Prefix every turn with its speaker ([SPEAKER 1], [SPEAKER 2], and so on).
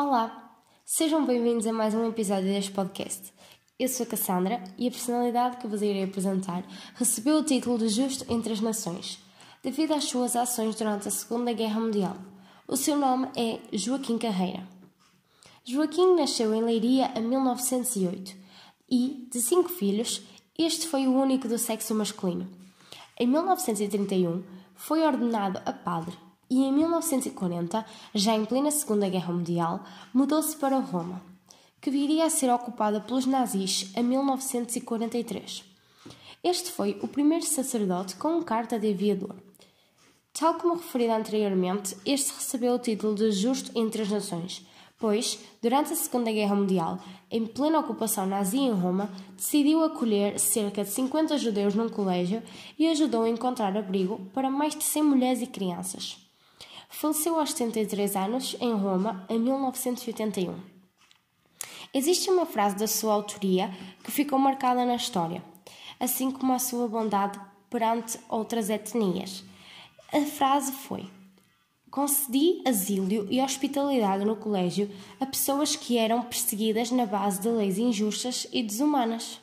[SPEAKER 1] Olá, sejam bem-vindos a mais um episódio deste podcast. Eu sou a Cassandra e a personalidade que vos irei apresentar recebeu o título de Justo entre as Nações, devido às suas ações durante a Segunda Guerra Mundial. O seu nome é Joaquim Carreira. Joaquim nasceu em Leiria em 1908 e, de cinco filhos, este foi o único do sexo masculino. Em 1931, foi ordenado a padre e em 1940, já em plena Segunda Guerra Mundial, mudou-se para Roma, que viria a ser ocupada pelos nazis em 1943. Este foi o primeiro sacerdote com carta de aviador. Tal como referido anteriormente, este recebeu o título de Justo entre as Nações, pois, durante a Segunda Guerra Mundial, em plena ocupação nazi em Roma, decidiu acolher cerca de 50 judeus num colégio e ajudou a encontrar abrigo para mais de 100 mulheres e crianças. Faleceu aos 73 anos em Roma em 1981. Existe uma frase da sua autoria que ficou marcada na história, assim como a sua bondade perante outras etnias. A frase foi: Concedi asilo e hospitalidade no colégio a pessoas que eram perseguidas na base de leis injustas e desumanas.